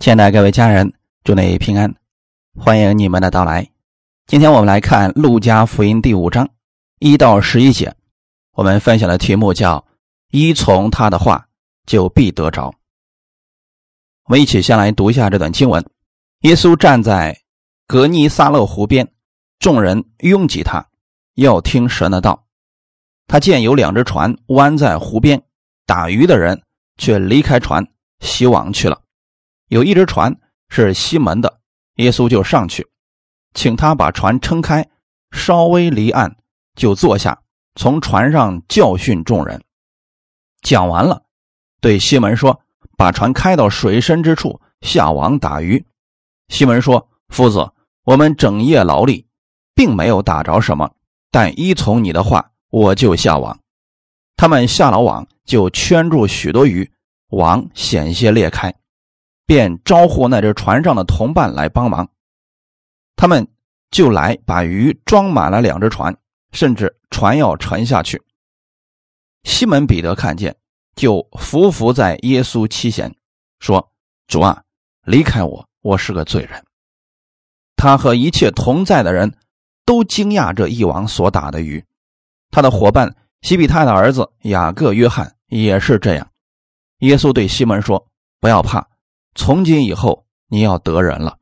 亲爱的各位家人，祝你平安，欢迎你们的到来。今天我们来看《路加福音》第五章一到十一节，我们分享的题目叫“依从他的话，就必得着”。我们一起先来读一下这段经文：耶稣站在格尼撒勒湖边，众人拥挤他，要听神的道。他见有两只船弯在湖边，打鱼的人却离开船，洗网去了。有一只船是西门的，耶稣就上去，请他把船撑开，稍微离岸，就坐下，从船上教训众人。讲完了，对西门说：“把船开到水深之处，下网打鱼。”西门说：“夫子，我们整夜劳力，并没有打着什么，但依从你的话，我就下网。”他们下了网，就圈住许多鱼，网险些裂开。便招呼那只船上的同伴来帮忙，他们就来把鱼装满了两只船，甚至船要沉下去。西门彼得看见，就伏伏在耶稣膝前，说：“主啊，离开我，我是个罪人。”他和一切同在的人都惊讶这一网所打的鱼。他的伙伴西比泰的儿子雅各、约翰也是这样。耶稣对西门说：“不要怕。”从今以后，你要得人了。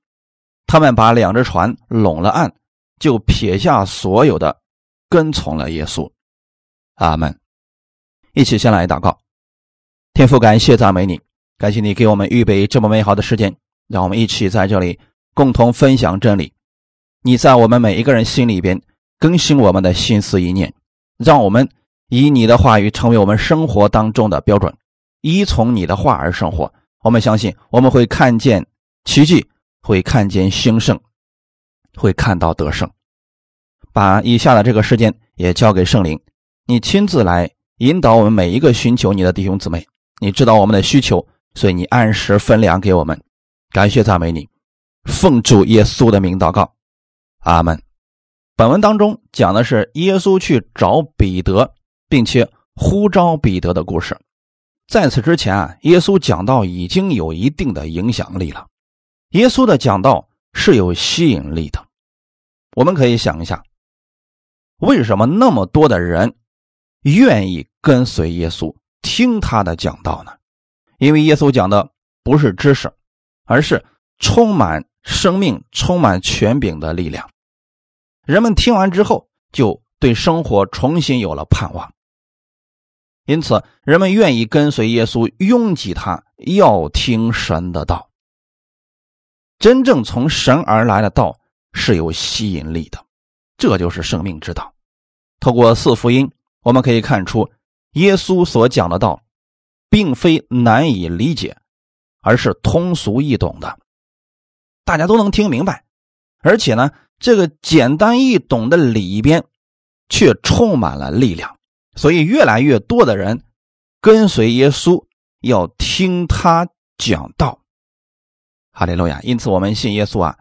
他们把两只船拢了岸，就撇下所有的，跟从了耶稣。阿门。一起先来祷告，天父，感谢赞美你，感谢你给我们预备这么美好的时间，让我们一起在这里共同分享真理。你在我们每一个人心里边更新我们的心思意念，让我们以你的话语成为我们生活当中的标准，依从你的话而生活。我们相信，我们会看见奇迹，会看见兴盛，会看到得胜。把以下的这个时间也交给圣灵，你亲自来引导我们每一个寻求你的弟兄姊妹。你知道我们的需求，所以你按时分粮给我们。感谢赞美你，奉主耶稣的名祷告，阿门。本文当中讲的是耶稣去找彼得，并且呼召彼得的故事。在此之前啊，耶稣讲道已经有一定的影响力了。耶稣的讲道是有吸引力的。我们可以想一下，为什么那么多的人愿意跟随耶稣听他的讲道呢？因为耶稣讲的不是知识，而是充满生命、充满权柄的力量。人们听完之后，就对生活重新有了盼望。因此，人们愿意跟随耶稣，拥挤他，要听神的道。真正从神而来的道是有吸引力的，这就是生命之道。透过四福音，我们可以看出，耶稣所讲的道，并非难以理解，而是通俗易懂的，大家都能听明白。而且呢，这个简单易懂的里边，却充满了力量。所以，越来越多的人跟随耶稣，要听他讲道。哈利路亚！因此，我们信耶稣啊。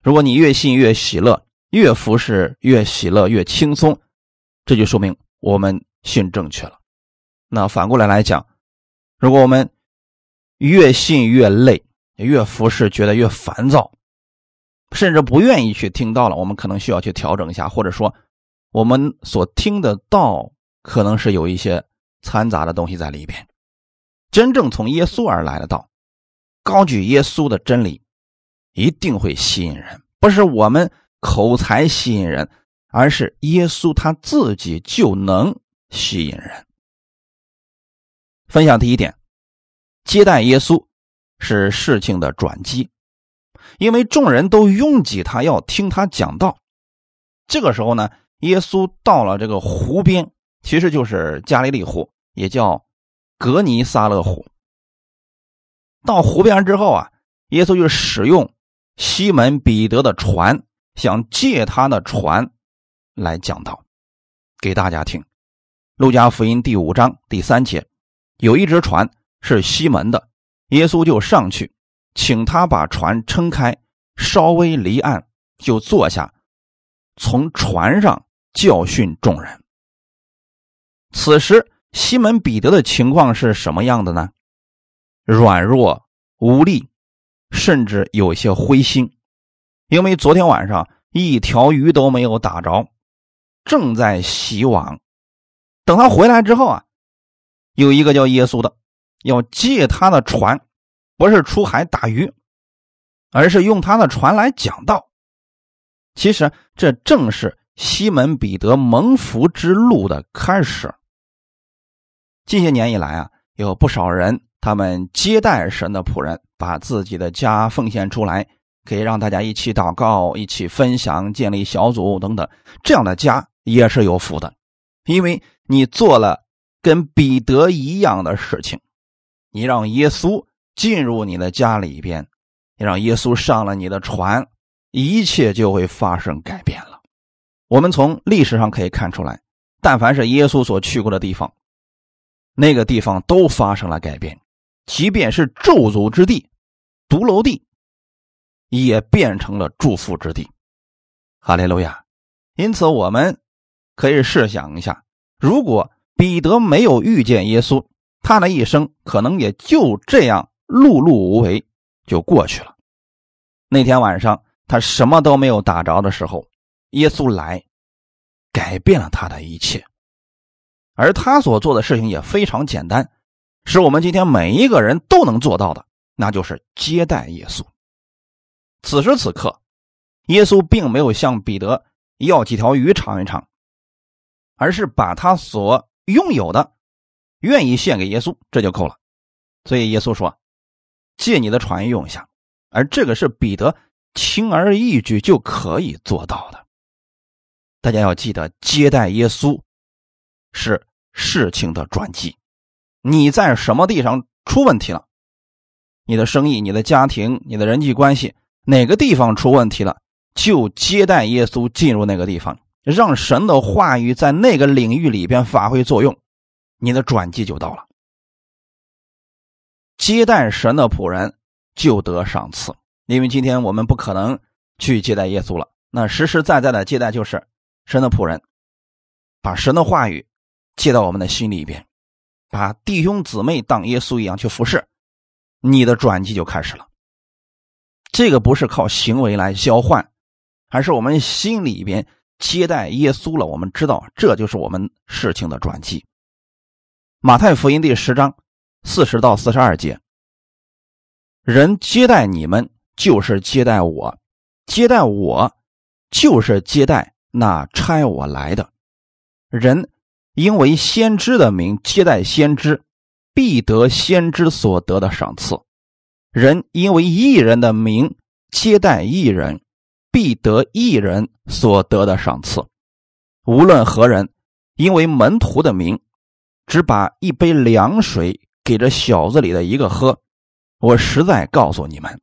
如果你越信越喜乐，越服侍越喜乐越轻松，这就说明我们信正确了。那反过来来讲，如果我们越信越累，越服侍觉得越烦躁，甚至不愿意去听到了，我们可能需要去调整一下，或者说我们所听的道。可能是有一些掺杂的东西在里边。真正从耶稣而来的道，高举耶稣的真理，一定会吸引人。不是我们口才吸引人，而是耶稣他自己就能吸引人。分享第一点，接待耶稣是事情的转机，因为众人都拥挤他要听他讲道。这个时候呢，耶稣到了这个湖边。其实就是加利利湖，也叫格尼撒勒湖。到湖边之后啊，耶稣就使用西门彼得的船，想借他的船来讲道给大家听。路加福音第五章第三节，有一只船是西门的，耶稣就上去，请他把船撑开，稍微离岸，就坐下，从船上教训众人。此时，西门彼得的情况是什么样的呢？软弱无力，甚至有些灰心，因为昨天晚上一条鱼都没有打着，正在洗网。等他回来之后啊，有一个叫耶稣的要借他的船，不是出海打鱼，而是用他的船来讲道。其实这正是西门彼得蒙福之路的开始。近些年以来啊，有不少人他们接待神的仆人。把自己的家奉献出来，可以让大家一起祷告、一起分享、建立小组等等，这样的家也是有福的，因为你做了跟彼得一样的事情，你让耶稣进入你的家里边，你让耶稣上了你的船，一切就会发生改变了。我们从历史上可以看出来，但凡是耶稣所去过的地方，那个地方都发生了改变。即便是咒诅之地、独楼地，也变成了祝福之地。哈利路亚！因此，我们可以试想一下，如果彼得没有遇见耶稣，他的一生可能也就这样碌碌无为就过去了。那天晚上，他什么都没有打着的时候，耶稣来，改变了他的一切，而他所做的事情也非常简单。是我们今天每一个人都能做到的，那就是接待耶稣。此时此刻，耶稣并没有向彼得要几条鱼尝一尝，而是把他所拥有的愿意献给耶稣，这就够了。所以耶稣说：“借你的船用一下。”而这个是彼得轻而易举就可以做到的。大家要记得，接待耶稣是事情的转机。你在什么地方出问题了？你的生意、你的家庭、你的人际关系，哪个地方出问题了，就接待耶稣进入那个地方，让神的话语在那个领域里边发挥作用，你的转机就到了。接待神的仆人就得赏赐，因为今天我们不可能去接待耶稣了。那实实在在的接待就是神的仆人，把神的话语接到我们的心里边。把弟兄姊妹当耶稣一样去服侍，你的转机就开始了。这个不是靠行为来交换，还是我们心里边接待耶稣了。我们知道，这就是我们事情的转机。马太福音第十章四十到四十二节，人接待你们，就是接待我；接待我，就是接待那差我来的人。因为先知的名接待先知，必得先知所得的赏赐；人因为异人的名接待异人，必得异人所得的赏赐。无论何人，因为门徒的名，只把一杯凉水给这小子里的一个喝，我实在告诉你们，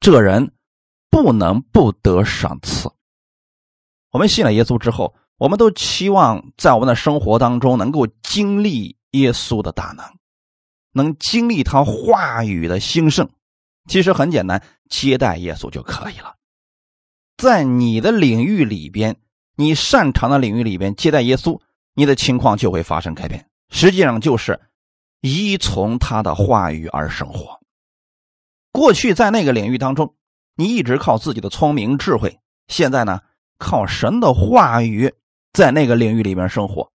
这人不能不得赏赐。我们信了耶稣之后。我们都期望在我们的生活当中能够经历耶稣的大能，能经历他话语的兴盛。其实很简单，接待耶稣就可以了。在你的领域里边，你擅长的领域里边接待耶稣，你的情况就会发生改变。实际上就是依从他的话语而生活。过去在那个领域当中，你一直靠自己的聪明智慧，现在呢，靠神的话语。在那个领域里面生活，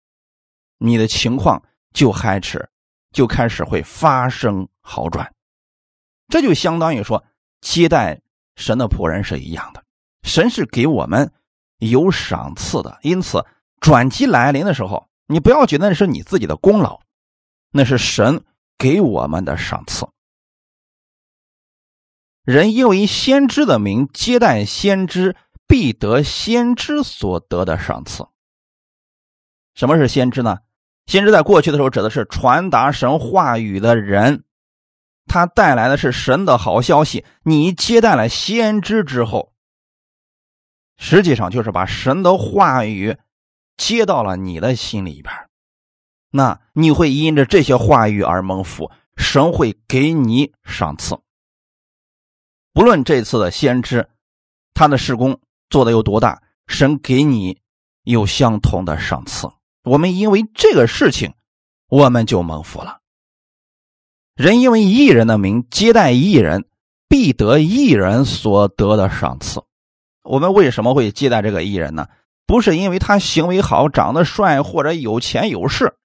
你的情况就开始就开始会发生好转，这就相当于说接待神的仆人是一样的，神是给我们有赏赐的，因此转机来临的时候，你不要觉得那是你自己的功劳，那是神给我们的赏赐。人因为先知的名接待先知，必得先知所得的赏赐。什么是先知呢？先知在过去的时候指的是传达神话语的人，他带来的是神的好消息。你接待了先知之后，实际上就是把神的话语接到了你的心里边，那你会因着这些话语而蒙福，神会给你赏赐。不论这次的先知他的事工做的有多大，神给你有相同的赏赐。我们因为这个事情，我们就蒙福了。人因为一人的名接待一人，必得义人所得的赏赐。我们为什么会接待这个艺人呢？不是因为他行为好、长得帅或者有钱有势，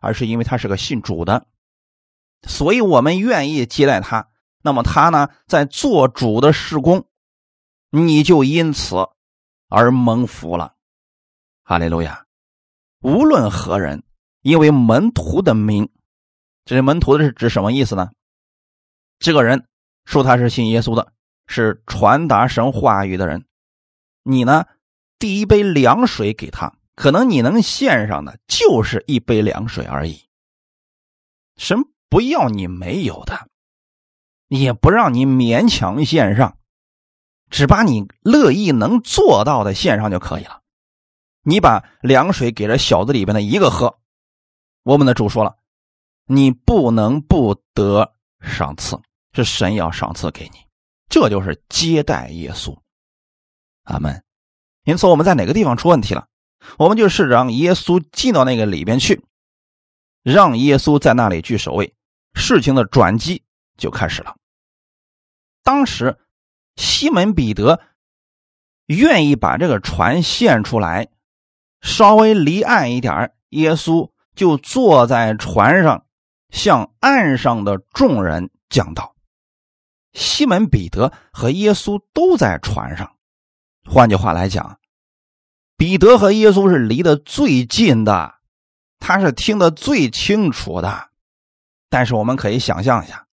而是因为他是个信主的，所以我们愿意接待他。那么他呢，在做主的施工，你就因此而蒙福了。哈利路亚！无论何人，因为门徒的名，这是门徒是指什么意思呢？这个人说他是信耶稣的，是传达神话语的人，你呢？递一杯凉水给他，可能你能献上的就是一杯凉水而已。神不要你没有的，也不让你勉强献上，只把你乐意能做到的献上就可以了。你把凉水给了小子里边的一个喝，我们的主说了，你不能不得赏赐，是神要赏赐给你，这就是接待耶稣。阿门。因此，我们在哪个地方出问题了，我们就试着让耶稣进到那个里边去，让耶稣在那里去守卫，事情的转机就开始了。当时，西门彼得愿意把这个船献出来，稍微离岸一点耶稣就坐在船上，向岸上的众人讲道。西门彼得和耶稣都在船上。换句话来讲，彼得和耶稣是离得最近的，他是听得最清楚的。但是我们可以想象一下，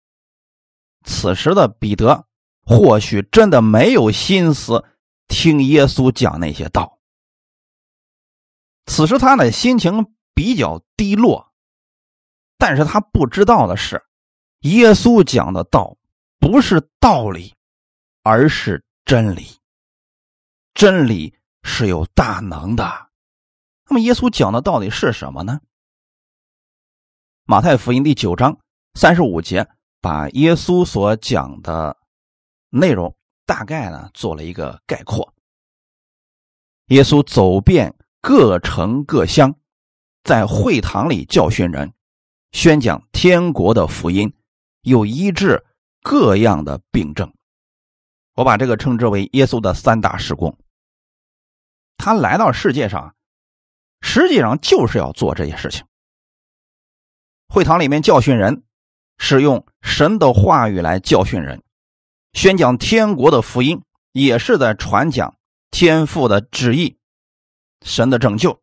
此时的彼得或许真的没有心思听耶稣讲那些道。此时他的心情比较低落，但是他不知道的是，耶稣讲的道不是道理，而是真理。真理是有大能的，那么耶稣讲的到底是什么呢？马太福音第九章三十五节把耶稣所讲的内容大概呢做了一个概括。耶稣走遍各城各乡，在会堂里教训人，宣讲天国的福音，又医治各样的病症。我把这个称之为耶稣的三大事工。他来到世界上，实际上就是要做这些事情。会堂里面教训人，使用神的话语来教训人，宣讲天国的福音，也是在传讲天父的旨意、神的拯救、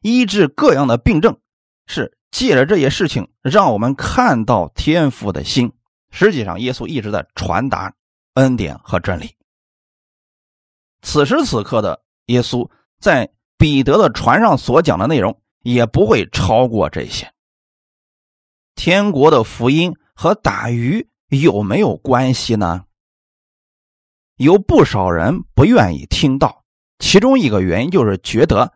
医治各样的病症，是借着这些事情让我们看到天父的心。实际上，耶稣一直在传达恩典和真理。此时此刻的。耶稣在彼得的船上所讲的内容也不会超过这些。天国的福音和打鱼有没有关系呢？有不少人不愿意听到，其中一个原因就是觉得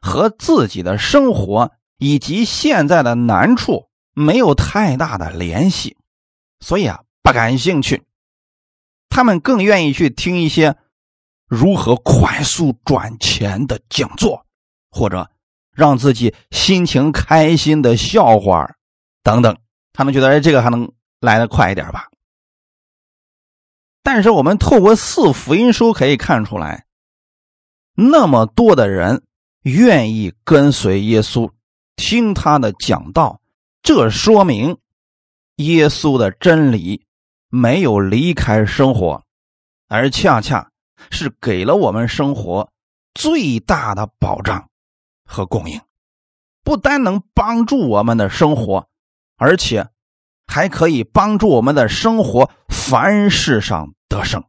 和自己的生活以及现在的难处没有太大的联系，所以啊不感兴趣。他们更愿意去听一些。如何快速赚钱的讲座，或者让自己心情开心的笑话等等，他们觉得哎，这个还能来的快一点吧？但是我们透过四福音书可以看出来，那么多的人愿意跟随耶稣，听他的讲道，这说明耶稣的真理没有离开生活，而恰恰。是给了我们生活最大的保障和供应，不单能帮助我们的生活，而且还可以帮助我们的生活凡事上得胜。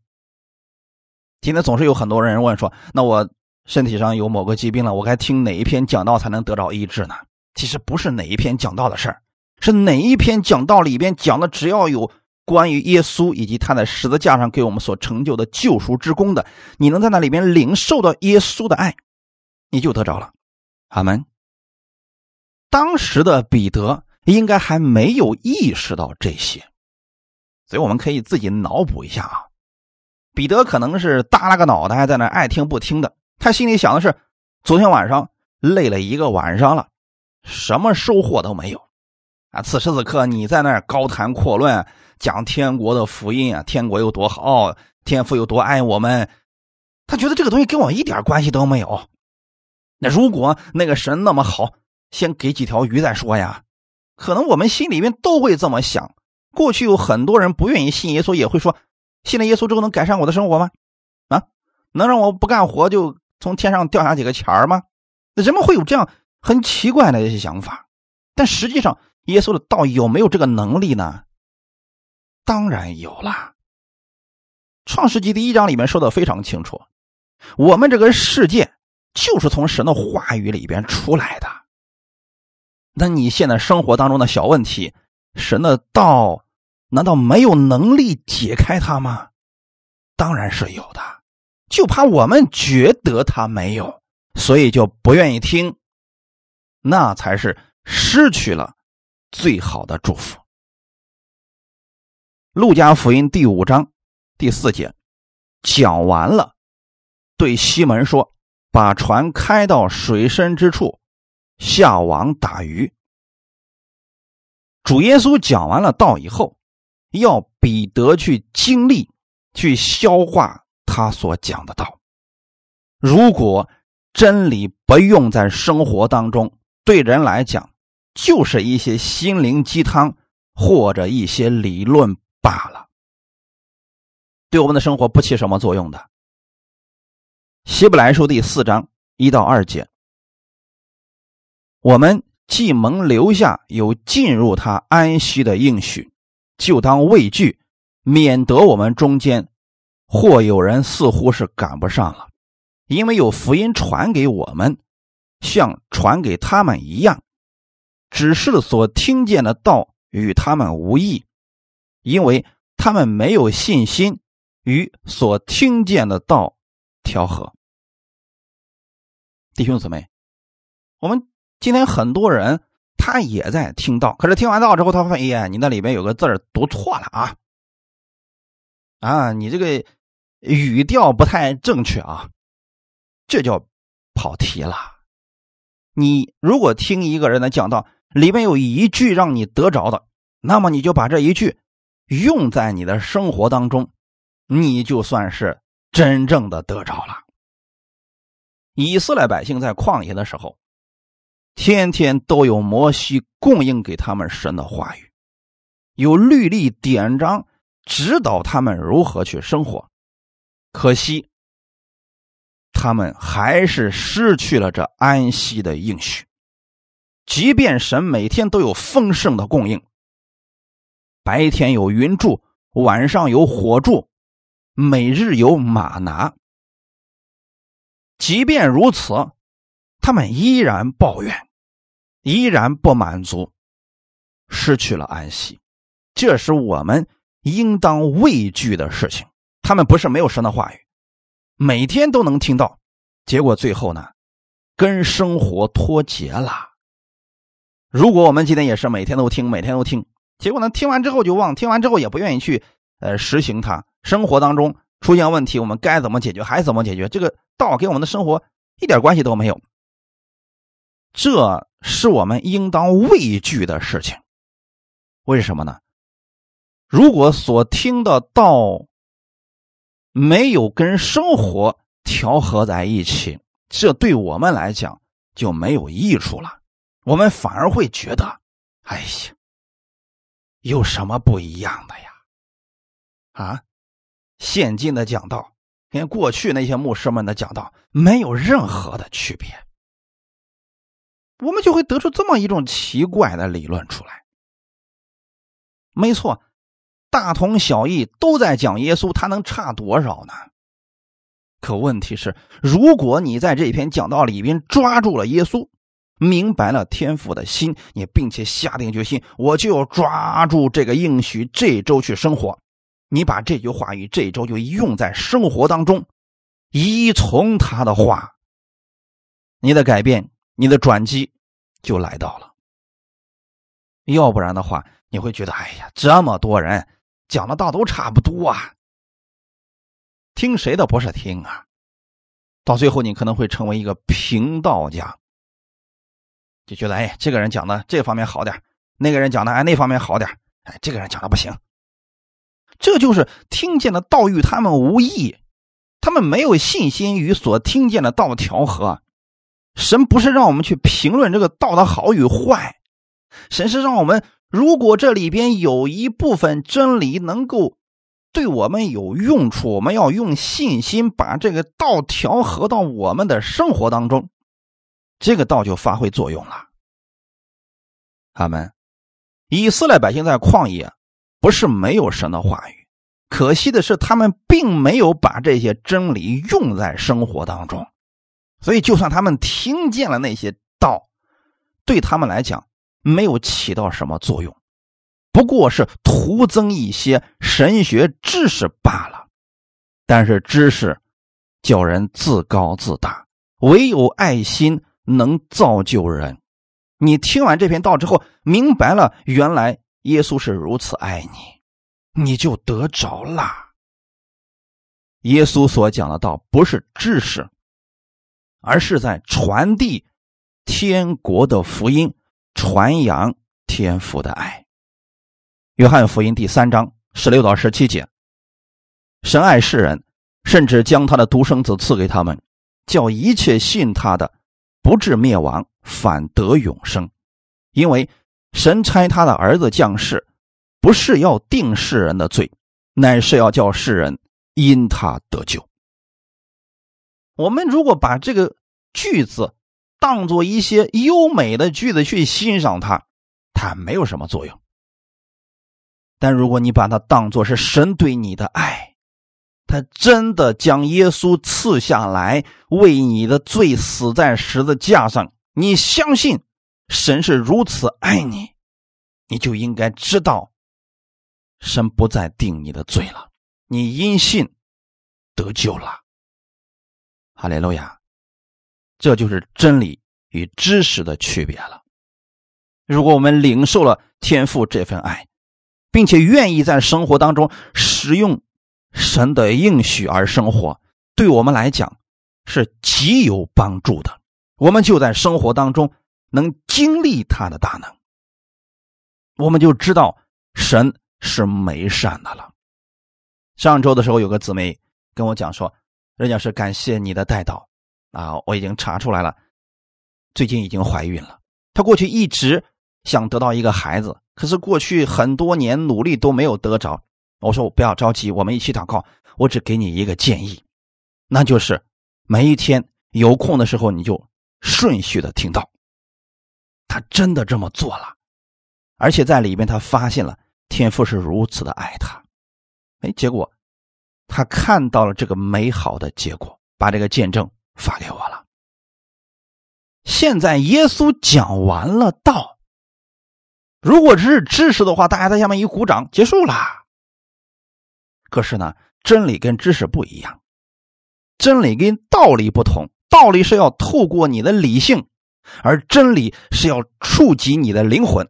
今天总是有很多人问说：“那我身体上有某个疾病了，我该听哪一篇讲道才能得到医治呢？”其实不是哪一篇讲道的事儿，是哪一篇讲道里边讲的，只要有。关于耶稣以及他在十字架上给我们所成就的救赎之功的，你能在那里边领受到耶稣的爱，你就得着了。阿门。当时的彼得应该还没有意识到这些，所以我们可以自己脑补一下啊。彼得可能是耷拉个脑袋在那爱听不听的，他心里想的是：昨天晚上累了一个晚上了，什么收获都没有啊。此时此刻你在那高谈阔论。讲天国的福音啊，天国有多好，天父有多爱我们。他觉得这个东西跟我一点关系都没有。那如果那个神那么好，先给几条鱼再说呀？可能我们心里面都会这么想。过去有很多人不愿意信耶稣，也会说：信了耶稣之后能改善我的生活吗？啊，能让我不干活就从天上掉下几个钱儿吗？人们会有这样很奇怪的一些想法。但实际上，耶稣的道有没有这个能力呢？当然有啦。创世纪第一章里面说的非常清楚，我们这个世界就是从神的话语里边出来的。那你现在生活当中的小问题，神的道难道没有能力解开它吗？当然是有的，就怕我们觉得他没有，所以就不愿意听，那才是失去了最好的祝福。路加福音第五章。第四节讲完了，对西门说：“把船开到水深之处，下网打鱼。”主耶稣讲完了道以后，要彼得去经历、去消化他所讲的道。如果真理不用在生活当中，对人来讲就是一些心灵鸡汤或者一些理论罢了。对我们的生活不起什么作用的。希伯来书第四章一到二节，我们既蒙留下有进入他安息的应许，就当畏惧，免得我们中间或有人似乎是赶不上了，因为有福音传给我们，像传给他们一样，只是所听见的道与他们无异，因为他们没有信心。与所听见的道调和，弟兄姊妹，我们今天很多人他也在听道，可是听完道之后，他发现，哎，你那里面有个字读错了啊，啊，你这个语调不太正确啊，这叫跑题了。你如果听一个人的讲道，里面有一句让你得着的，那么你就把这一句用在你的生活当中。你就算是真正的得着了。以色列百姓在旷野的时候，天天都有摩西供应给他们神的话语，有律例典章指导他们如何去生活。可惜，他们还是失去了这安息的应许。即便神每天都有丰盛的供应，白天有云柱，晚上有火柱。每日有马拿，即便如此，他们依然抱怨，依然不满足，失去了安息。这是我们应当畏惧的事情。他们不是没有神的话语，每天都能听到，结果最后呢，跟生活脱节了。如果我们今天也是每天都听，每天都听，结果呢，听完之后就忘，听完之后也不愿意去呃实行它。生活当中出现问题，我们该怎么解决还怎么解决？这个道跟我们的生活一点关系都没有，这是我们应当畏惧的事情。为什么呢？如果所听的道没有跟生活调和在一起，这对我们来讲就没有益处了。我们反而会觉得，哎呀，有什么不一样的呀？啊？现今的讲道跟过去那些牧师们的讲道没有任何的区别，我们就会得出这么一种奇怪的理论出来。没错，大同小异，都在讲耶稣，他能差多少呢？可问题是，如果你在这篇讲道里边抓住了耶稣，明白了天父的心，你并且下定决心，我就要抓住这个应许，这周去生活。你把这句话语这周就用在生活当中，依从他的话，你的改变，你的转机就来到了。要不然的话，你会觉得，哎呀，这么多人讲的道都差不多啊，听谁的不是听啊？到最后，你可能会成为一个平道家，就觉得，哎，这个人讲的这方面好点，那个人讲的哎那方面好点，哎，这个人讲的不行。这就是听见的道与他们无异，他们没有信心与所听见的道调和。神不是让我们去评论这个道的好与坏，神是让我们，如果这里边有一部分真理能够对我们有用处，我们要用信心把这个道调和到我们的生活当中，这个道就发挥作用了。他们，以色列百姓在旷野不是没有神的话语，可惜的是他们并没有把这些真理用在生活当中。所以，就算他们听见了那些道，对他们来讲没有起到什么作用，不过是徒增一些神学知识罢了。但是，知识叫人自高自大，唯有爱心能造就人。你听完这篇道之后，明白了原来耶稣是如此爱你，你就得着了。耶稣所讲的道不是知识。而是在传递天国的福音，传扬天父的爱。约翰福音第三章十六到十七节：神爱世人，甚至将他的独生子赐给他们，叫一切信他的不至灭亡，反得永生。因为神差他的儿子降世，不是要定世人的罪，乃是要叫世人因他得救。我们如果把这个句子当做一些优美的句子去欣赏它，它没有什么作用。但如果你把它当做是神对你的爱，他真的将耶稣赐下来，为你的罪死在十字架上，你相信神是如此爱你，你就应该知道，神不再定你的罪了，你因信得救了。哈利路亚，这就是真理与知识的区别了。如果我们领受了天赋这份爱，并且愿意在生活当中使用神的应许而生活，对我们来讲是极有帮助的。我们就在生活当中能经历他的大能，我们就知道神是美善的了。上周的时候，有个姊妹跟我讲说。人家是感谢你的带导啊！我已经查出来了，最近已经怀孕了。她过去一直想得到一个孩子，可是过去很多年努力都没有得着。我说我不要着急，我们一起祷告。我只给你一个建议，那就是每一天有空的时候你就顺序的听到。他真的这么做了，而且在里边他发现了天父是如此的爱他。哎，结果。他看到了这个美好的结果，把这个见证发给我了。现在耶稣讲完了道，如果只是知识的话，大家在下面一鼓掌，结束啦。可是呢，真理跟知识不一样，真理跟道理不同，道理是要透过你的理性，而真理是要触及你的灵魂。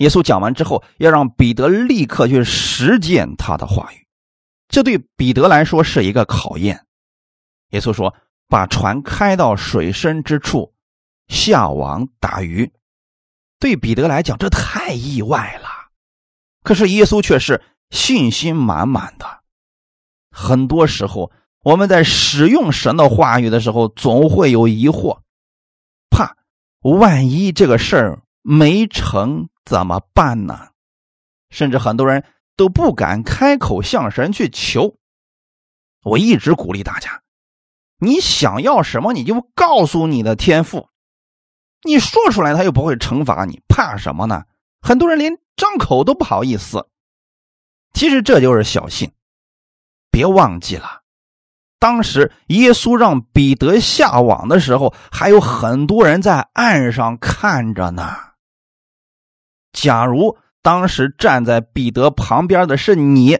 耶稣讲完之后，要让彼得立刻去实践他的话语，这对彼得来说是一个考验。耶稣说：“把船开到水深之处，下网打鱼。”对彼得来讲，这太意外了。可是耶稣却是信心满满的。很多时候，我们在使用神的话语的时候，总会有疑惑，怕万一这个事儿没成。怎么办呢？甚至很多人都不敢开口向神去求。我一直鼓励大家：你想要什么，你就告诉你的天赋。你说出来，他又不会惩罚你，怕什么呢？很多人连张口都不好意思。其实这就是小信。别忘记了，当时耶稣让彼得下网的时候，还有很多人在岸上看着呢。假如当时站在彼得旁边的是你，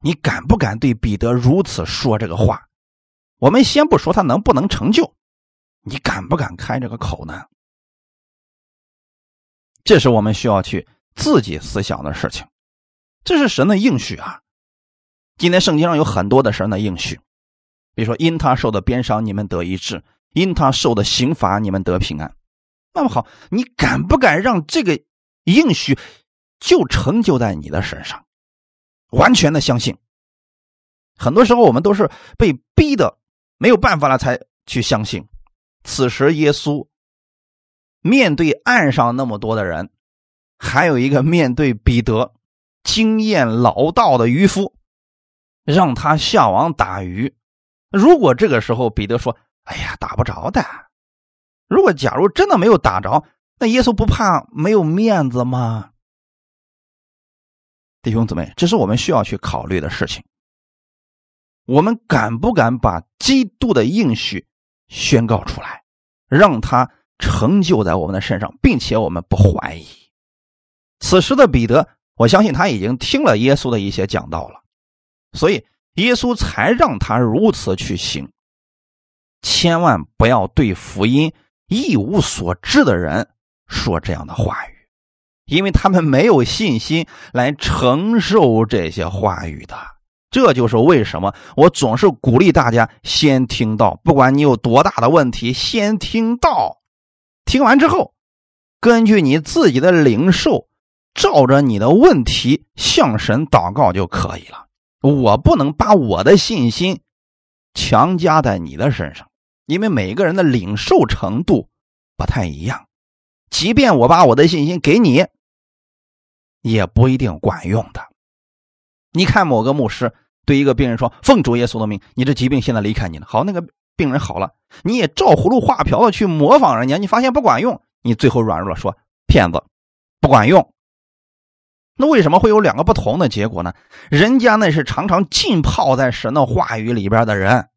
你敢不敢对彼得如此说这个话？我们先不说他能不能成就，你敢不敢开这个口呢？这是我们需要去自己思想的事情。这是神的应许啊！今天圣经上有很多的神的应许，比如说因他受的鞭伤你们得医治，因他受的刑罚你们得平安。那么好，你敢不敢让这个？应许就成就在你的身上，完全的相信。很多时候我们都是被逼的没有办法了才去相信。此时耶稣面对岸上那么多的人，还有一个面对彼得经验老道的渔夫，让他下网打鱼。如果这个时候彼得说：“哎呀，打不着的。”如果假如真的没有打着，那耶稣不怕没有面子吗？弟兄姊妹，这是我们需要去考虑的事情。我们敢不敢把基督的应许宣告出来，让他成就在我们的身上，并且我们不怀疑？此时的彼得，我相信他已经听了耶稣的一些讲道了，所以耶稣才让他如此去行。千万不要对福音一无所知的人说这样的话语，因为他们没有信心来承受这些话语的。这就是为什么我总是鼓励大家先听到，不管你有多大的问题，先听到。听完之后，根据你自己的领受，照着你的问题向神祷告就可以了。我不能把我的信心强加在你的身上，因为每个人的领受程度不太一样。即便我把我的信心给你，也不一定管用的。你看某个牧师。对一个病人说：“奉主耶稣的命，你这疾病现在离开你了。”好，那个病人好了，你也照葫芦画瓢的去模仿人家，你发现不管用，你最后软弱了，说骗子不管用。那为什么会有两个不同的结果呢？人家那是常常浸泡在神的话语里边的人，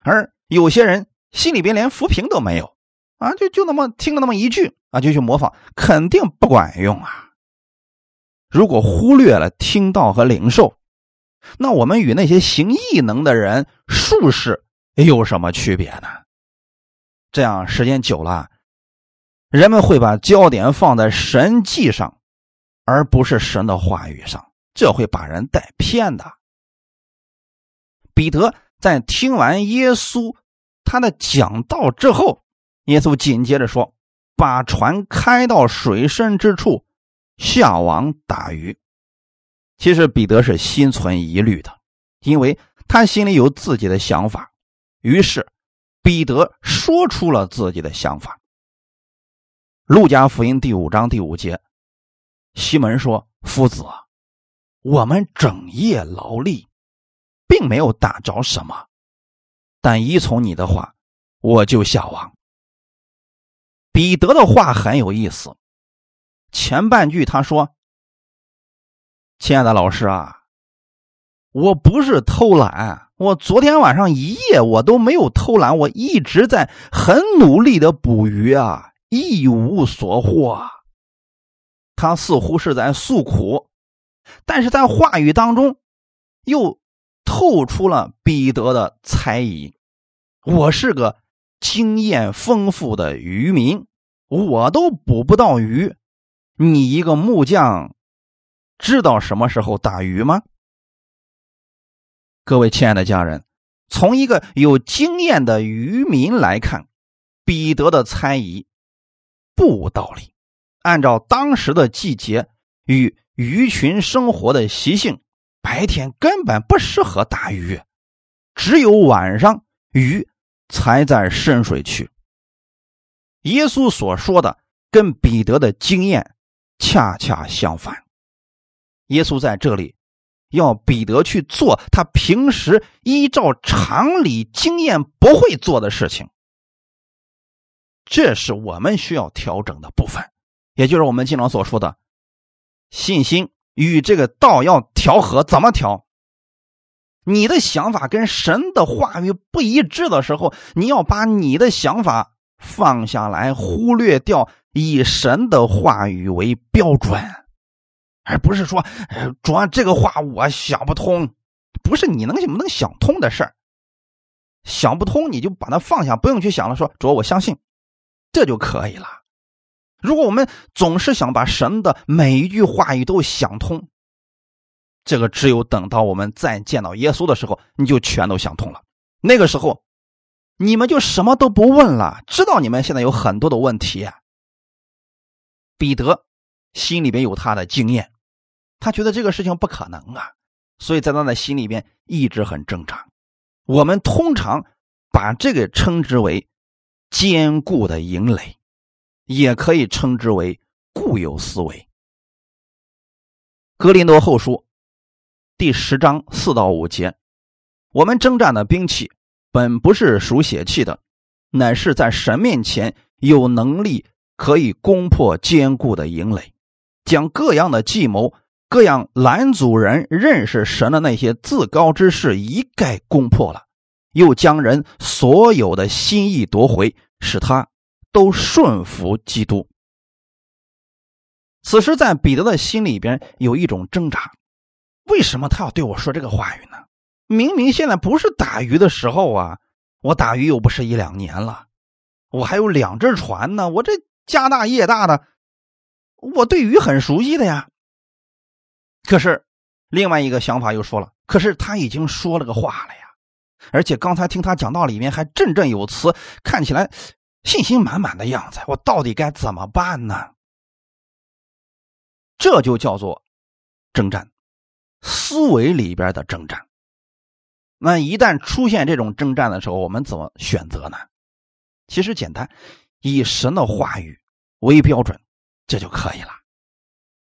而有些人心里边连浮萍都没有啊，就就那么听了那么一句啊，就去模仿，肯定不管用啊。如果忽略了听到和领受。那我们与那些行异能的人、术士有什么区别呢？这样时间久了，人们会把焦点放在神迹上，而不是神的话语上，这会把人带偏的。彼得在听完耶稣他的讲道之后，耶稣紧接着说：“把船开到水深之处，下网打鱼。”其实彼得是心存疑虑的，因为他心里有自己的想法。于是，彼得说出了自己的想法。路加福音第五章第五节，西门说：“夫子，我们整夜劳力，并没有打着什么，但依从你的话，我就下网。”彼得的话很有意思，前半句他说。亲爱的老师啊，我不是偷懒，我昨天晚上一夜我都没有偷懒，我一直在很努力的捕鱼啊，一无所获。他似乎是在诉苦，但是在话语当中又透出了彼得的猜疑。我是个经验丰富的渔民，我都捕不到鱼，你一个木匠。知道什么时候打鱼吗？各位亲爱的家人，从一个有经验的渔民来看，彼得的猜疑不无道理。按照当时的季节与鱼群生活的习性，白天根本不适合打鱼，只有晚上鱼才在深水区。耶稣所说的跟彼得的经验恰恰相反。耶稣在这里要彼得去做他平时依照常理经验不会做的事情，这是我们需要调整的部分，也就是我们经常所说的信心与这个道要调和。怎么调？你的想法跟神的话语不一致的时候，你要把你的想法放下来，忽略掉以神的话语为标准。而不是说，主要这个话我想不通，不是你能不能想通的事儿。想不通你就把它放下，不用去想了。说主要我相信，这就可以了。如果我们总是想把神的每一句话语都想通，这个只有等到我们再见到耶稣的时候，你就全都想通了。那个时候，你们就什么都不问了，知道你们现在有很多的问题。啊彼得。心里边有他的经验，他觉得这个事情不可能啊，所以在他的心里边一直很正常。我们通常把这个称之为坚固的营垒，也可以称之为固有思维。格林多后书第十章四到五节，我们征战的兵器本不是属血气的，乃是在神面前有能力，可以攻破坚固的营垒，将各样的计谋、各样拦阻人认识神的那些自高之事一概攻破了，又将人所有的心意夺回，使他都顺服基督。此时，在彼得的心里边有一种挣扎：为什么他要对我说这个话语呢？明明现在不是打鱼的时候啊！我打鱼又不是一两年了，我还有两只船呢。我这家大业大的，我对鱼很熟悉的呀。可是，另外一个想法又说了：可是他已经说了个话了呀，而且刚才听他讲道里面还振振有词，看起来信心满满的样子。我到底该怎么办呢？这就叫做征战，思维里边的征战。那一旦出现这种征战的时候，我们怎么选择呢？其实简单，以神的话语为标准，这就可以了。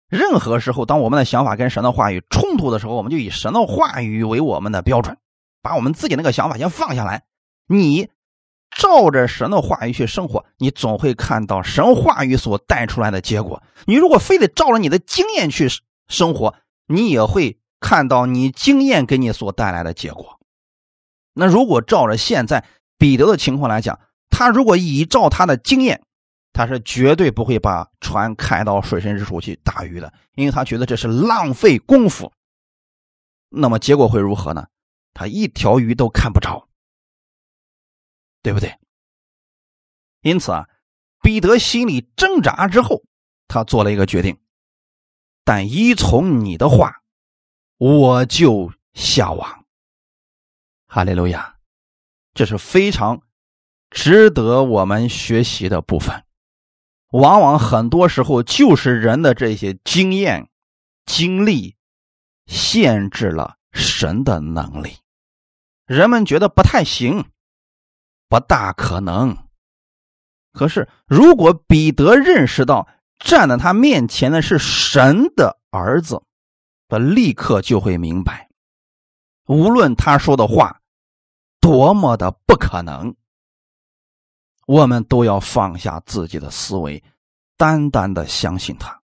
任何时候，当我们的想法跟神的话语冲突的时候，我们就以神的话语为我们的标准，把我们自己那个想法先放下来，你照着神的话语去生活，你总会看到神话语所带出来的结果。你如果非得照着你的经验去生活，你也会看到你经验给你所带来的结果。那如果照着现在彼得的情况来讲，他如果依照他的经验，他是绝对不会把船开到水深之处去打鱼的，因为他觉得这是浪费功夫。那么结果会如何呢？他一条鱼都看不着，对不对？因此啊，彼得心里挣扎之后，他做了一个决定：但依从你的话，我就下网。哈利路亚，这是非常值得我们学习的部分。往往很多时候就是人的这些经验、经历限制了神的能力。人们觉得不太行，不大可能。可是，如果彼得认识到站在他面前的是神的儿子，他立刻就会明白，无论他说的话。多么的不可能！我们都要放下自己的思维，单单的相信他，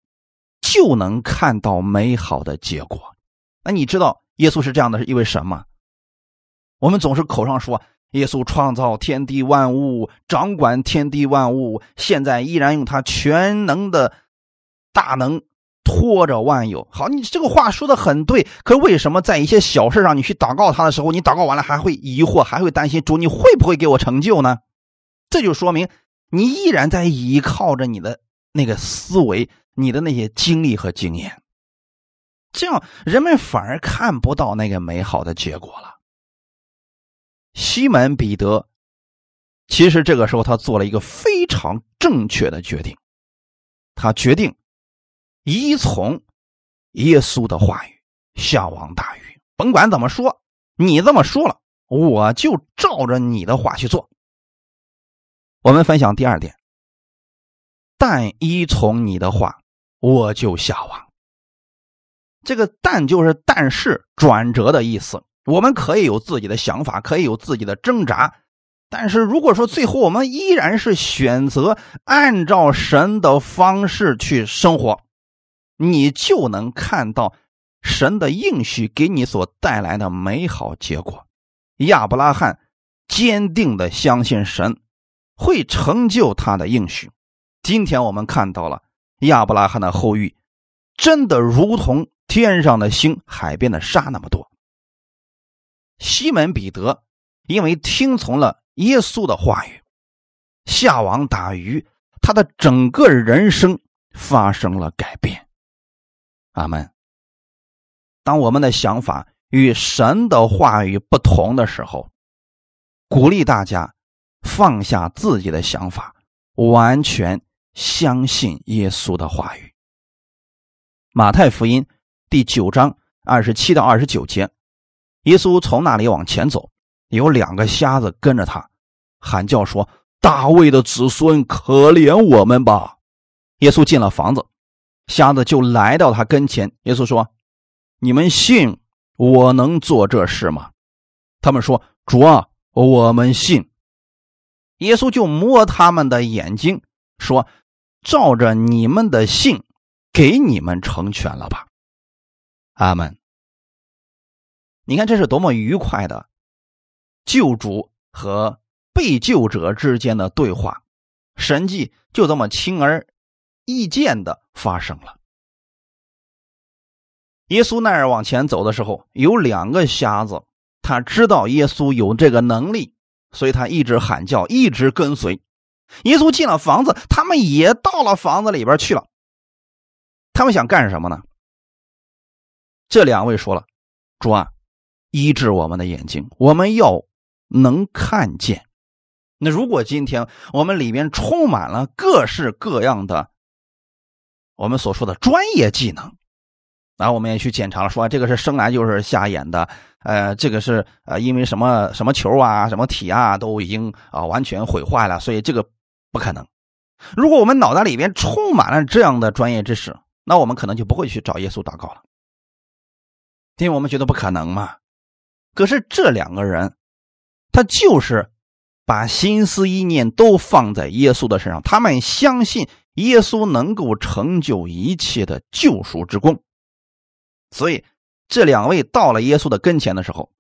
就能看到美好的结果。那你知道耶稣是这样的，是因为什么？我们总是口上说耶稣创造天地万物，掌管天地万物，现在依然用他全能的大能。拖着万有，好，你这个话说的很对。可为什么在一些小事上，你去祷告他的时候，你祷告完了还会疑惑，还会担心主，你会不会给我成就呢？这就说明你依然在依靠着你的那个思维，你的那些经历和经验，这样人们反而看不到那个美好的结果了。西门彼得，其实这个时候他做了一个非常正确的决定，他决定。依从耶稣的话语下网打鱼，甭管怎么说，你这么说了，我就照着你的话去做。我们分享第二点，但依从你的话，我就下网。这个“但”就是但是转折的意思。我们可以有自己的想法，可以有自己的挣扎，但是如果说最后我们依然是选择按照神的方式去生活。你就能看到神的应许给你所带来的美好结果。亚伯拉罕坚定的相信神会成就他的应许。今天我们看到了亚伯拉罕的后裔，真的如同天上的星、海边的沙那么多。西门彼得因为听从了耶稣的话语，下网打鱼，他的整个人生发生了改变。阿门。当我们的想法与神的话语不同的时候，鼓励大家放下自己的想法，完全相信耶稣的话语。马太福音第九章二十七到二十九节，耶稣从那里往前走，有两个瞎子跟着他，喊叫说：“大卫的子孙，可怜我们吧！”耶稣进了房子，瞎子就来到他跟前。耶稣说：“你们信我能做这事吗？”他们说：“主啊，我们信。”耶稣就摸他们的眼睛，说：“照着你们的信，给你们成全了吧。”阿门。你看这是多么愉快的救主和被救者之间的对话，神迹就这么轻而意见的发生了。耶稣那儿往前走的时候，有两个瞎子，他知道耶稣有这个能力。所以他一直喊叫，一直跟随。耶稣进了房子，他们也到了房子里边去了。他们想干什么呢？这两位说了：“主啊，医治我们的眼睛，我们要能看见。”那如果今天我们里面充满了各式各样的我们所说的专业技能，然后我们也去检查了，说这个是生来就是瞎眼的。呃，这个是呃，因为什么什么球啊，什么体啊，都已经啊完全毁坏了，所以这个不可能。如果我们脑袋里边充满了这样的专业知识，那我们可能就不会去找耶稣祷告了，因为我们觉得不可能嘛。可是这两个人，他就是把心思意念都放在耶稣的身上，他们相信耶稣能够成就一切的救赎之功，所以。这两位到了耶稣的跟前的时候，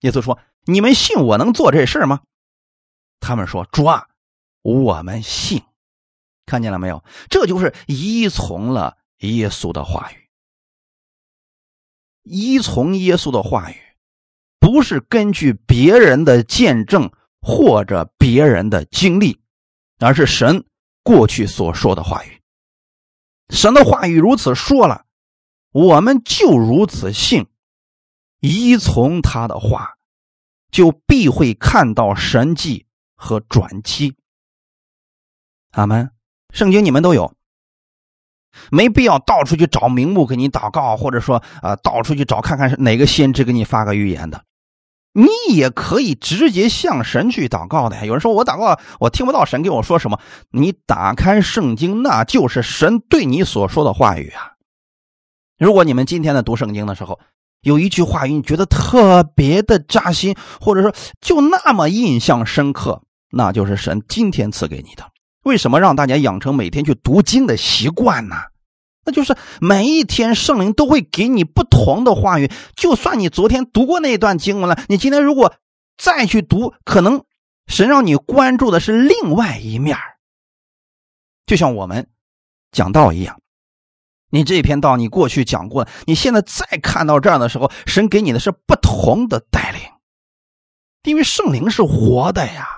耶稣说：“你们信我能做这事吗？”他们说：“主啊，我们信。”看见了没有？这就是依从了耶稣的话语。依从耶稣的话语，不是根据别人的见证或者别人的经历，而是神过去所说的话语。神的话语如此说了。我们就如此信，依从他的话，就必会看到神迹和转机。阿门。圣经你们都有，没必要到处去找名目给你祷告，或者说啊，到处去找看看是哪个先知给你发个预言的。你也可以直接向神去祷告的呀。有人说我祷告，我听不到神跟我说什么。你打开圣经，那就是神对你所说的话语啊。如果你们今天在读圣经的时候，有一句话语你觉得特别的扎心，或者说就那么印象深刻，那就是神今天赐给你的。为什么让大家养成每天去读经的习惯呢？那就是每一天圣灵都会给你不同的话语，就算你昨天读过那一段经文了，你今天如果再去读，可能神让你关注的是另外一面就像我们讲道一样。你这篇道你过去讲过，你现在再看到这样的时候，神给你的是不同的带领，因为圣灵是活的呀。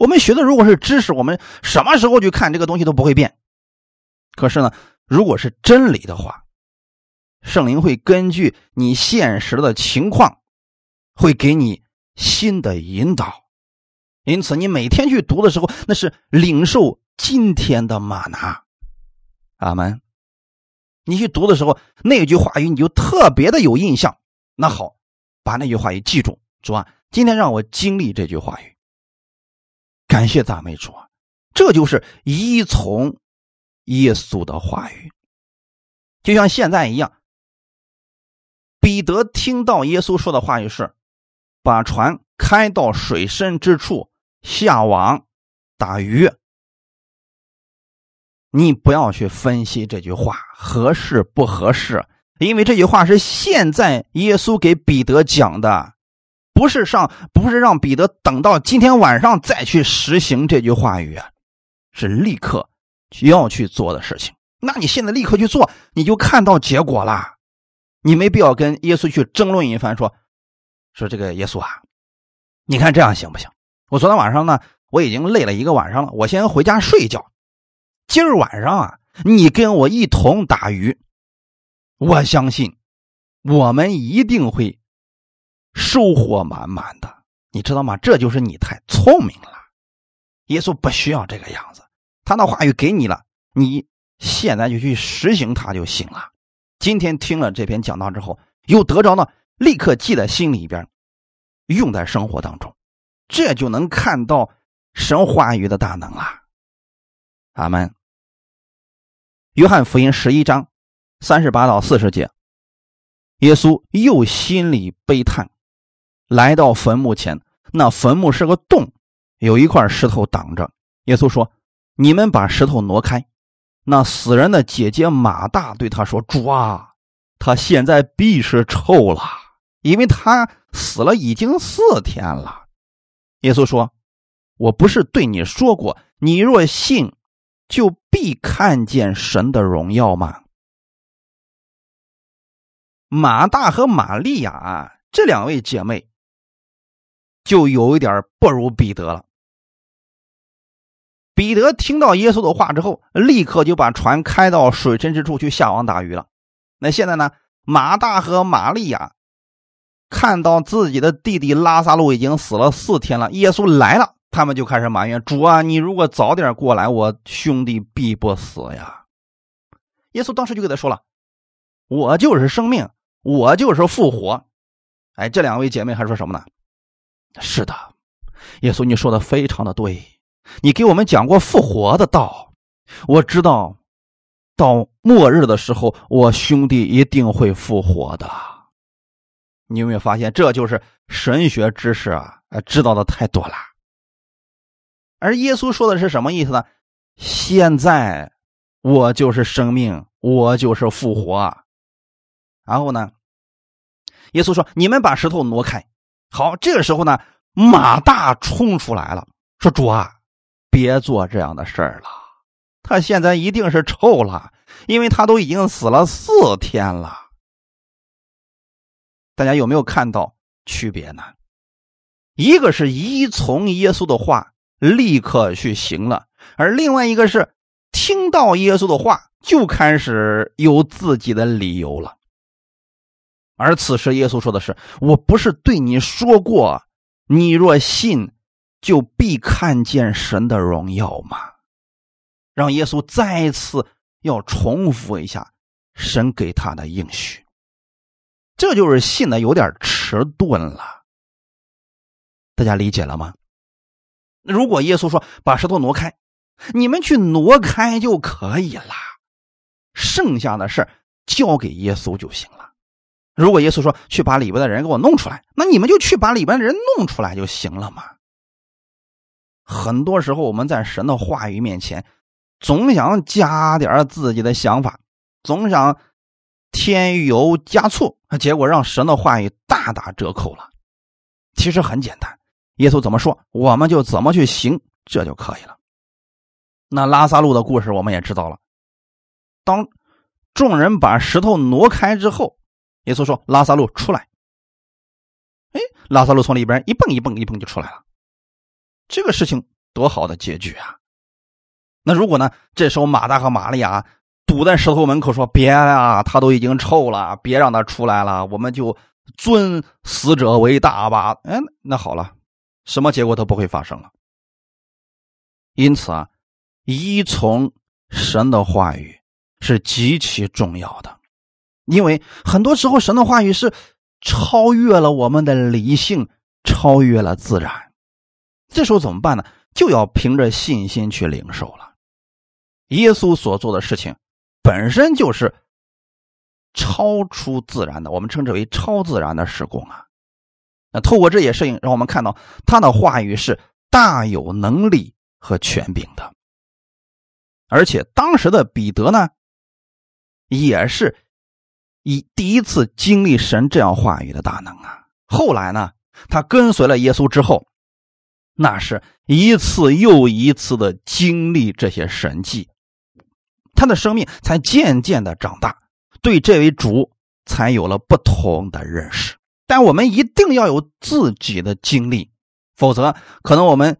我们学的如果是知识，我们什么时候去看这个东西都不会变。可是呢，如果是真理的话，圣灵会根据你现实的情况，会给你新的引导。因此，你每天去读的时候，那是领受今天的玛拿。阿门。你去读的时候，那句话语你就特别的有印象。那好，把那句话语记住，主啊，今天让我经历这句话语。感谢赞美主啊，这就是依从耶稣的话语，就像现在一样。彼得听到耶稣说的话语是：把船开到水深之处，下网打鱼。你不要去分析这句话合适不合适，因为这句话是现在耶稣给彼得讲的，不是上，不是让彼得等到今天晚上再去实行这句话语，是立刻要去做的事情。那你现在立刻去做，你就看到结果了。你没必要跟耶稣去争论一番，说说这个耶稣啊，你看这样行不行？我昨天晚上呢，我已经累了一个晚上了，我先回家睡一觉。今儿晚上啊，你跟我一同打鱼，我相信我们一定会收获满满的。你知道吗？这就是你太聪明了。耶稣不需要这个样子，他的话语给你了，你现在就去实行它就行了。今天听了这篇讲道之后，有得着呢，立刻记在心里边，用在生活当中，这就能看到神话语的大能了。阿门。约翰福音十一章三十八到四十节，耶稣又心里悲叹，来到坟墓前，那坟墓是个洞，有一块石头挡着。耶稣说：“你们把石头挪开。”那死人的姐姐马大对他说：“主啊，他现在必是臭了，因为他死了已经四天了。”耶稣说：“我不是对你说过，你若信，就必看见神的荣耀吗？”马大和玛利亚这两位姐妹就有一点不如彼得了。彼得听到耶稣的话之后，立刻就把船开到水深之处去下网打鱼了。那现在呢？马大和玛利亚看到自己的弟弟拉萨路已经死了四天了，耶稣来了，他们就开始埋怨主啊！你如果早点过来，我兄弟必不死呀！耶稣当时就给他说了：“我就是生命，我就是复活。”哎，这两位姐妹还说什么呢？是的，耶稣，你说的非常的对。你给我们讲过复活的道，我知道，到末日的时候，我兄弟一定会复活的。你有没有发现，这就是神学知识啊？知道的太多了。而耶稣说的是什么意思呢？现在我就是生命，我就是复活。然后呢，耶稣说：“你们把石头挪开。”好，这个时候呢，马大冲出来了，说：“主啊！”别做这样的事儿了，他现在一定是臭了，因为他都已经死了四天了。大家有没有看到区别呢？一个是依从耶稣的话，立刻去行了；而另外一个是听到耶稣的话，就开始有自己的理由了。而此时耶稣说的是：“我不是对你说过，你若信。”就必看见神的荣耀吗？让耶稣再一次要重复一下神给他的应许，这就是信的有点迟钝了。大家理解了吗？如果耶稣说把石头挪开，你们去挪开就可以了，剩下的事交给耶稣就行了。如果耶稣说去把里边的人给我弄出来，那你们就去把里边的人弄出来就行了嘛。很多时候，我们在神的话语面前，总想加点自己的想法，总想添油加醋，结果让神的话语大打折扣了。其实很简单，耶稣怎么说，我们就怎么去行，这就可以了。那拉萨路的故事我们也知道了。当众人把石头挪开之后，耶稣说：“拉萨路出来。”哎，拉萨路从里边一蹦一蹦一蹦就出来了。这个事情多好的结局啊！那如果呢？这时候马大和玛利亚堵在石头门口说：“别啊，他都已经臭了，别让他出来了，我们就尊死者为大吧。”哎，那好了，什么结果都不会发生了。因此啊，依从神的话语是极其重要的，因为很多时候神的话语是超越了我们的理性，超越了自然。这时候怎么办呢？就要凭着信心去领受了。耶稣所做的事情本身就是超出自然的，我们称之为超自然的施工啊。那透过这些事情，让我们看到他的话语是大有能力和权柄的。而且当时的彼得呢，也是以第一次经历神这样话语的大能啊。后来呢，他跟随了耶稣之后。那是一次又一次的经历这些神迹，他的生命才渐渐的长大，对这位主才有了不同的认识。但我们一定要有自己的经历，否则可能我们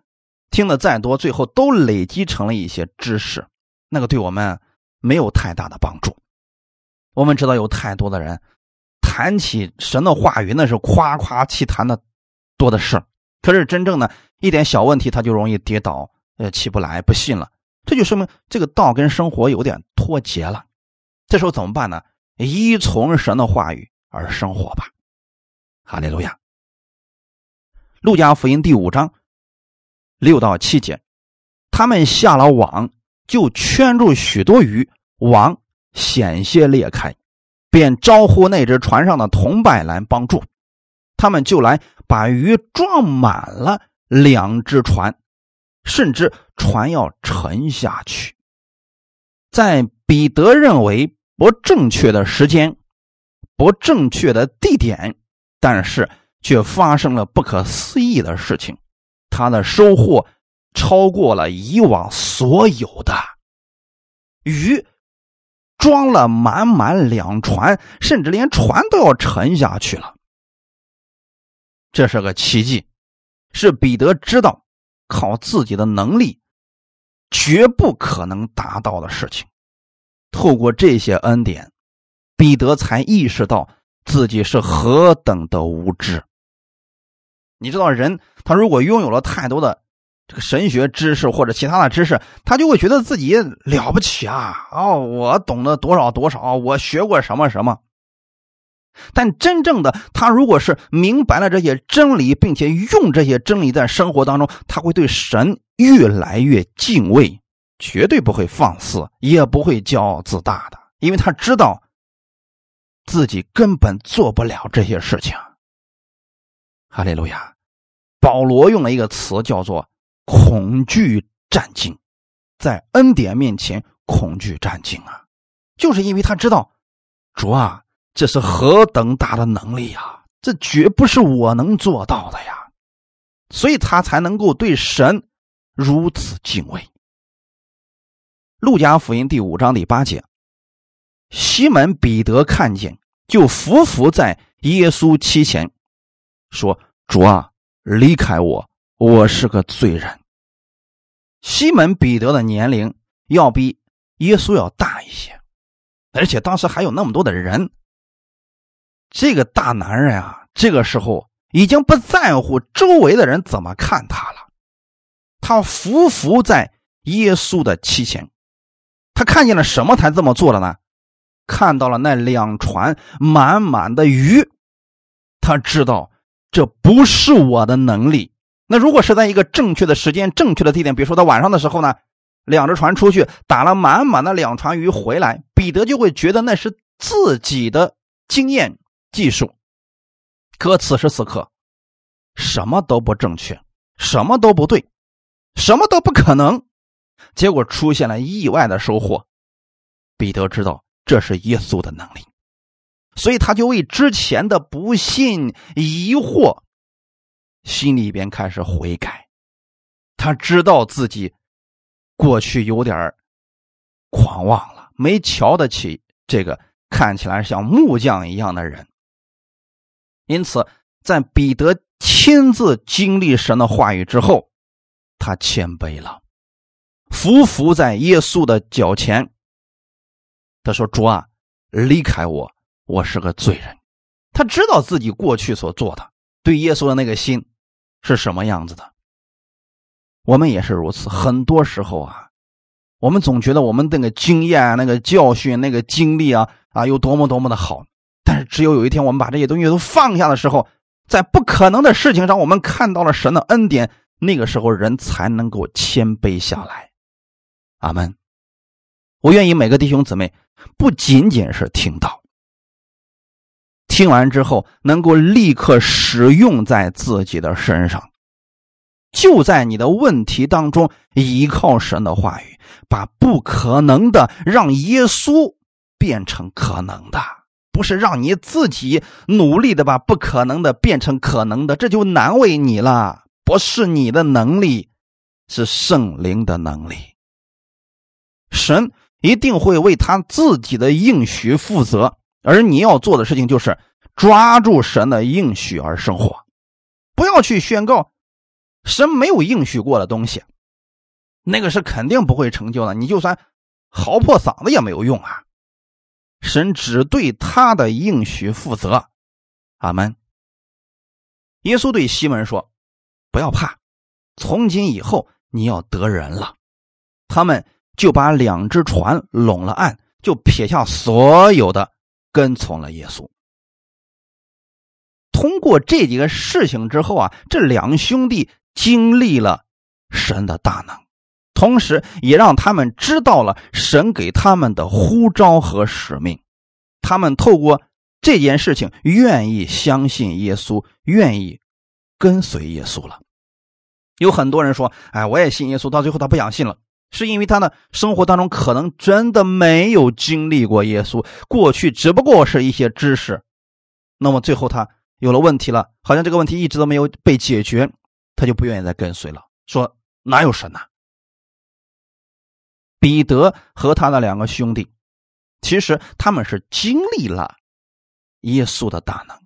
听的再多，最后都累积成了一些知识，那个对我们没有太大的帮助。我们知道有太多的人谈起神的话语，那是夸夸其谈的多的是，可是真正的。一点小问题他就容易跌倒，呃，起不来，不信了，这就说明这个道跟生活有点脱节了。这时候怎么办呢？依从神的话语而生活吧。哈利路亚。路加福音第五章六到七节，他们下了网，就圈住许多鱼，网险些裂开，便招呼那只船上的同伴来帮助。他们就来把鱼装满了两只船，甚至船要沉下去。在彼得认为不正确的时间、不正确的地点，但是却发生了不可思议的事情，他的收获超过了以往所有的鱼，装了满满两船，甚至连船都要沉下去了。这是个奇迹，是彼得知道靠自己的能力绝不可能达到的事情。透过这些恩典，彼得才意识到自己是何等的无知。你知道，人他如果拥有了太多的这个神学知识或者其他的知识，他就会觉得自己了不起啊！哦，我懂得多少多少，我学过什么什么。但真正的他，如果是明白了这些真理，并且用这些真理在生活当中，他会对神越来越敬畏，绝对不会放肆，也不会骄傲自大的，因为他知道自己根本做不了这些事情。哈利路亚！保罗用了一个词叫做“恐惧战惊”，在恩典面前恐惧战惊啊，就是因为他知道主啊。这是何等大的能力呀！这绝不是我能做到的呀，所以他才能够对神如此敬畏。路加福音第五章第八节，西门彼得看见，就伏伏在耶稣膝前，说：“主啊，离开我，我是个罪人。”西门彼得的年龄要比耶稣要大一些，而且当时还有那么多的人。这个大男人啊，这个时候已经不在乎周围的人怎么看他了。他匍匐在耶稣的膝前，他看见了什么才这么做的呢？看到了那两船满满的鱼，他知道这不是我的能力。那如果是在一个正确的时间、正确的地点，比如说到晚上的时候呢，两只船出去打了满满的两船鱼回来，彼得就会觉得那是自己的经验。技术，可此时此刻，什么都不正确，什么都不对，什么都不可能，结果出现了意外的收获。彼得知道这是耶稣的能力，所以他就为之前的不信、疑惑，心里边开始悔改。他知道自己过去有点狂妄了，没瞧得起这个看起来像木匠一样的人。因此，在彼得亲自经历神的话语之后，他谦卑了，伏伏在耶稣的脚前。他说：“主啊，离开我，我是个罪人。”他知道自己过去所做的，对耶稣的那个心是什么样子的。我们也是如此，很多时候啊，我们总觉得我们那个经验、那个教训、那个经历啊啊，有多么多么的好。但是，只有有一天我们把这些东西都放下的时候，在不可能的事情上，我们看到了神的恩典，那个时候人才能够谦卑下来。阿门。我愿意每个弟兄姊妹不仅仅是听到，听完之后能够立刻使用在自己的身上，就在你的问题当中依靠神的话语，把不可能的让耶稣变成可能的。不是让你自己努力的把不可能的变成可能的，这就难为你了。不是你的能力，是圣灵的能力。神一定会为他自己的应许负责，而你要做的事情就是抓住神的应许而生活，不要去宣告神没有应许过的东西，那个是肯定不会成就的。你就算嚎破嗓子也没有用啊。神只对他的应许负责，阿门。耶稣对西门说：“不要怕，从今以后你要得人了。”他们就把两只船拢了岸，就撇下所有的，跟从了耶稣。通过这几个事情之后啊，这两兄弟经历了神的大能，同时也让他们知道了神给他们的呼召和使命。他们透过这件事情，愿意相信耶稣，愿意跟随耶稣了。有很多人说：“哎，我也信耶稣。”到最后他不想信了，是因为他的生活当中可能真的没有经历过耶稣，过去只不过是一些知识。那么最后他。有了问题了，好像这个问题一直都没有被解决，他就不愿意再跟随了。说哪有神呐？彼得和他的两个兄弟，其实他们是经历了耶稣的大能，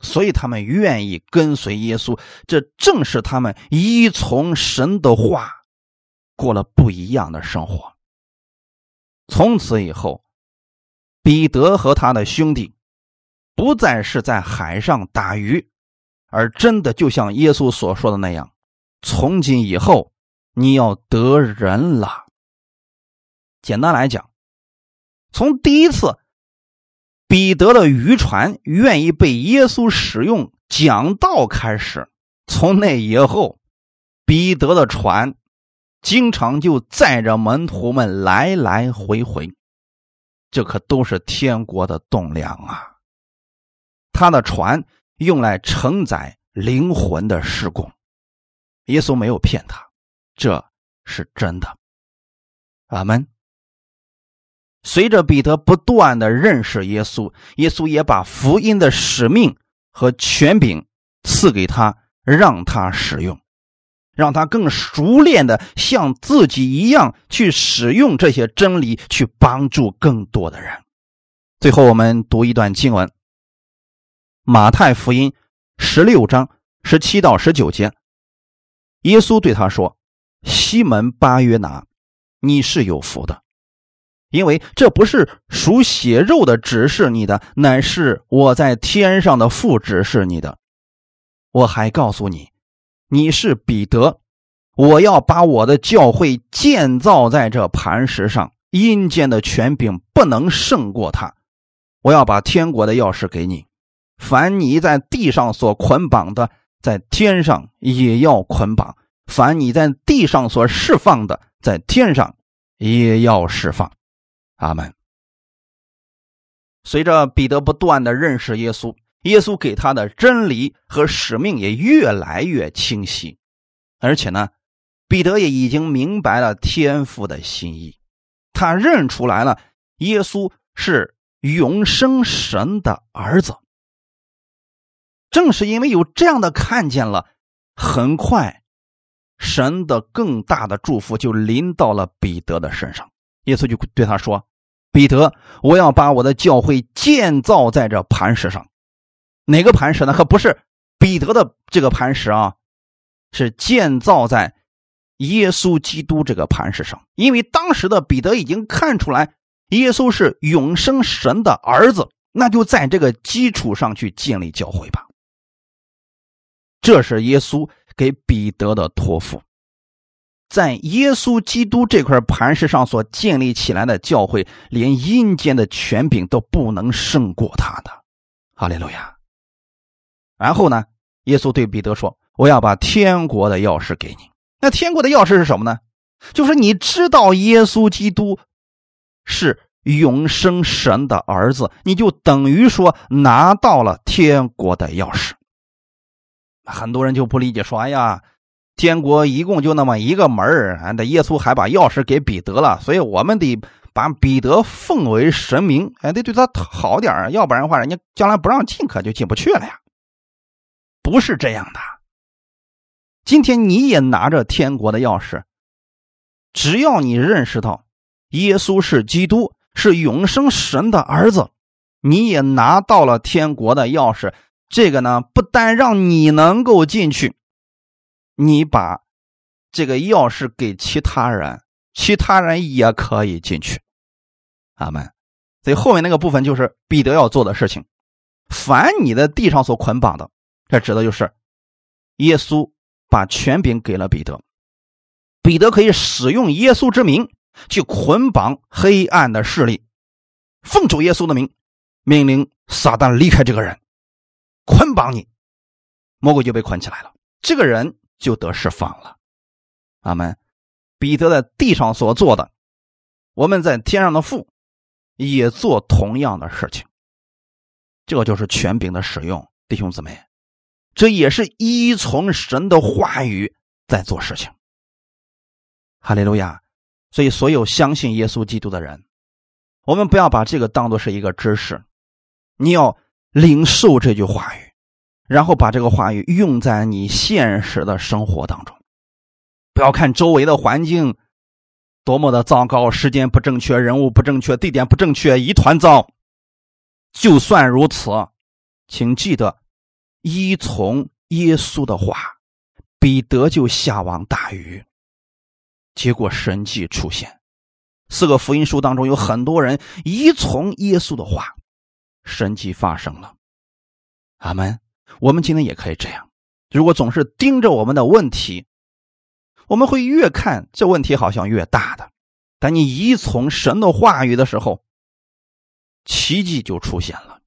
所以他们愿意跟随耶稣。这正是他们依从神的话，过了不一样的生活。从此以后，彼得和他的兄弟。不再是在海上打鱼，而真的就像耶稣所说的那样，从今以后你要得人了。简单来讲，从第一次彼得的渔船愿意被耶稣使用讲道开始，从那以后，彼得的船经常就载着门徒们来来回回，这可都是天国的栋梁啊！他的船用来承载灵魂的施工，耶稣没有骗他，这是真的。阿门。随着彼得不断的认识耶稣，耶稣也把福音的使命和权柄赐给他，让他使用，让他更熟练的像自己一样去使用这些真理，去帮助更多的人。最后，我们读一段经文。马太福音十六章十七到十九节，耶稣对他说：“西门巴约拿，你是有福的，因为这不是属血肉的指示你的，乃是我在天上的父指示你的。我还告诉你，你是彼得，我要把我的教会建造在这磐石上，阴间的权柄不能胜过他。我要把天国的钥匙给你。”凡你在地上所捆绑的，在天上也要捆绑；凡你在地上所释放的，在天上也要释放。阿门。随着彼得不断的认识耶稣，耶稣给他的真理和使命也越来越清晰，而且呢，彼得也已经明白了天父的心意，他认出来了耶稣是永生神的儿子。正是因为有这样的看见了，很快，神的更大的祝福就临到了彼得的身上。耶稣就对他说：“彼得，我要把我的教会建造在这磐石上。哪个磐石呢？可不是彼得的这个磐石啊，是建造在耶稣基督这个磐石上。因为当时的彼得已经看出来，耶稣是永生神的儿子，那就在这个基础上去建立教会吧。”这是耶稣给彼得的托付，在耶稣基督这块磐石上所建立起来的教会，连阴间的权柄都不能胜过他的。哈利路亚。然后呢，耶稣对彼得说：“我要把天国的钥匙给你。那天国的钥匙是什么呢？就是你知道耶稣基督是永生神的儿子，你就等于说拿到了天国的钥匙。”很多人就不理解，说：“哎呀，天国一共就那么一个门儿，俺的耶稣还把钥匙给彼得了，所以我们得把彼得奉为神明，哎，得对他好点要不然的话，人家将来不让进，可就进不去了呀。”不是这样的。今天你也拿着天国的钥匙，只要你认识到耶稣是基督，是永生神的儿子，你也拿到了天国的钥匙。这个呢，不但让你能够进去，你把这个钥匙给其他人，其他人也可以进去。阿门。所以后面那个部分就是彼得要做的事情。凡你的地上所捆绑的，这指的就是耶稣把权柄给了彼得，彼得可以使用耶稣之名去捆绑黑暗的势力，奉主耶稣的名。命令撒旦离开这个人，捆绑你，魔鬼就被捆起来了，这个人就得释放了。阿门。彼得在地上所做的，我们在天上的父也做同样的事情。这就是权柄的使用，弟兄姊妹，这也是依从神的话语在做事情。哈利路亚！所以，所有相信耶稣基督的人，我们不要把这个当做是一个知识，你要领受这句话语，然后把这个话语用在你现实的生活当中。不要看周围的环境多么的糟糕，时间不正确，人物不正确，地点不正确，一团糟。就算如此，请记得依从耶稣的话，彼得就下网打鱼，结果神迹出现。四个福音书当中有很多人依从耶稣的话，神迹发生了。阿门。我们今天也可以这样，如果总是盯着我们的问题。我们会越看这问题好像越大的，但你依从神的话语的时候，奇迹就出现了。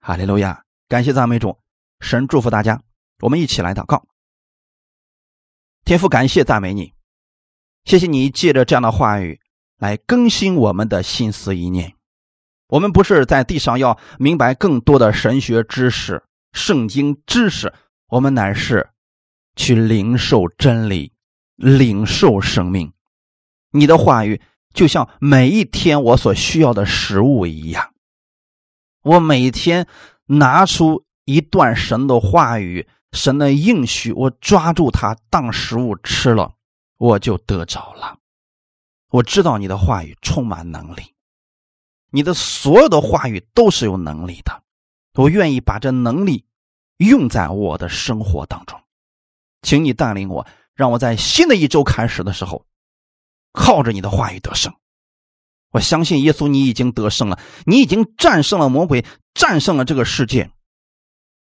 哈利路亚！感谢赞美主，神祝福大家。我们一起来祷告。天父，感谢赞美你，谢谢你借着这样的话语来更新我们的心思意念。我们不是在地上要明白更多的神学知识、圣经知识，我们乃是去领受真理。领受生命，你的话语就像每一天我所需要的食物一样。我每天拿出一段神的话语、神的应许，我抓住它当食物吃了，我就得着了。我知道你的话语充满能力，你的所有的话语都是有能力的。我愿意把这能力用在我的生活当中，请你带领我。让我在新的一周开始的时候，靠着你的话语得胜。我相信耶稣，你已经得胜了，你已经战胜了魔鬼，战胜了这个世界。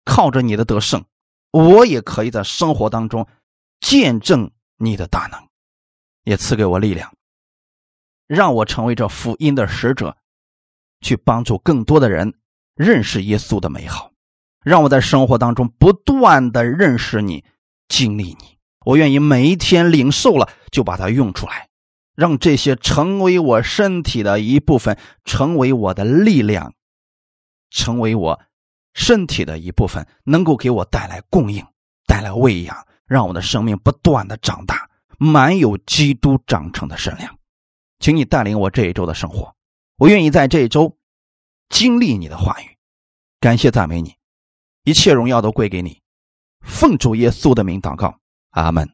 靠着你的得胜，我也可以在生活当中见证你的大能，也赐给我力量，让我成为这福音的使者，去帮助更多的人认识耶稣的美好。让我在生活当中不断的认识你，经历你。我愿意每一天领受了，就把它用出来，让这些成为我身体的一部分，成为我的力量，成为我身体的一部分，能够给我带来供应，带来喂养，让我的生命不断的长大，满有基督长成的身量。请你带领我这一周的生活，我愿意在这一周经历你的话语。感谢赞美你，一切荣耀都归给你。奉主耶稣的名祷告。阿门。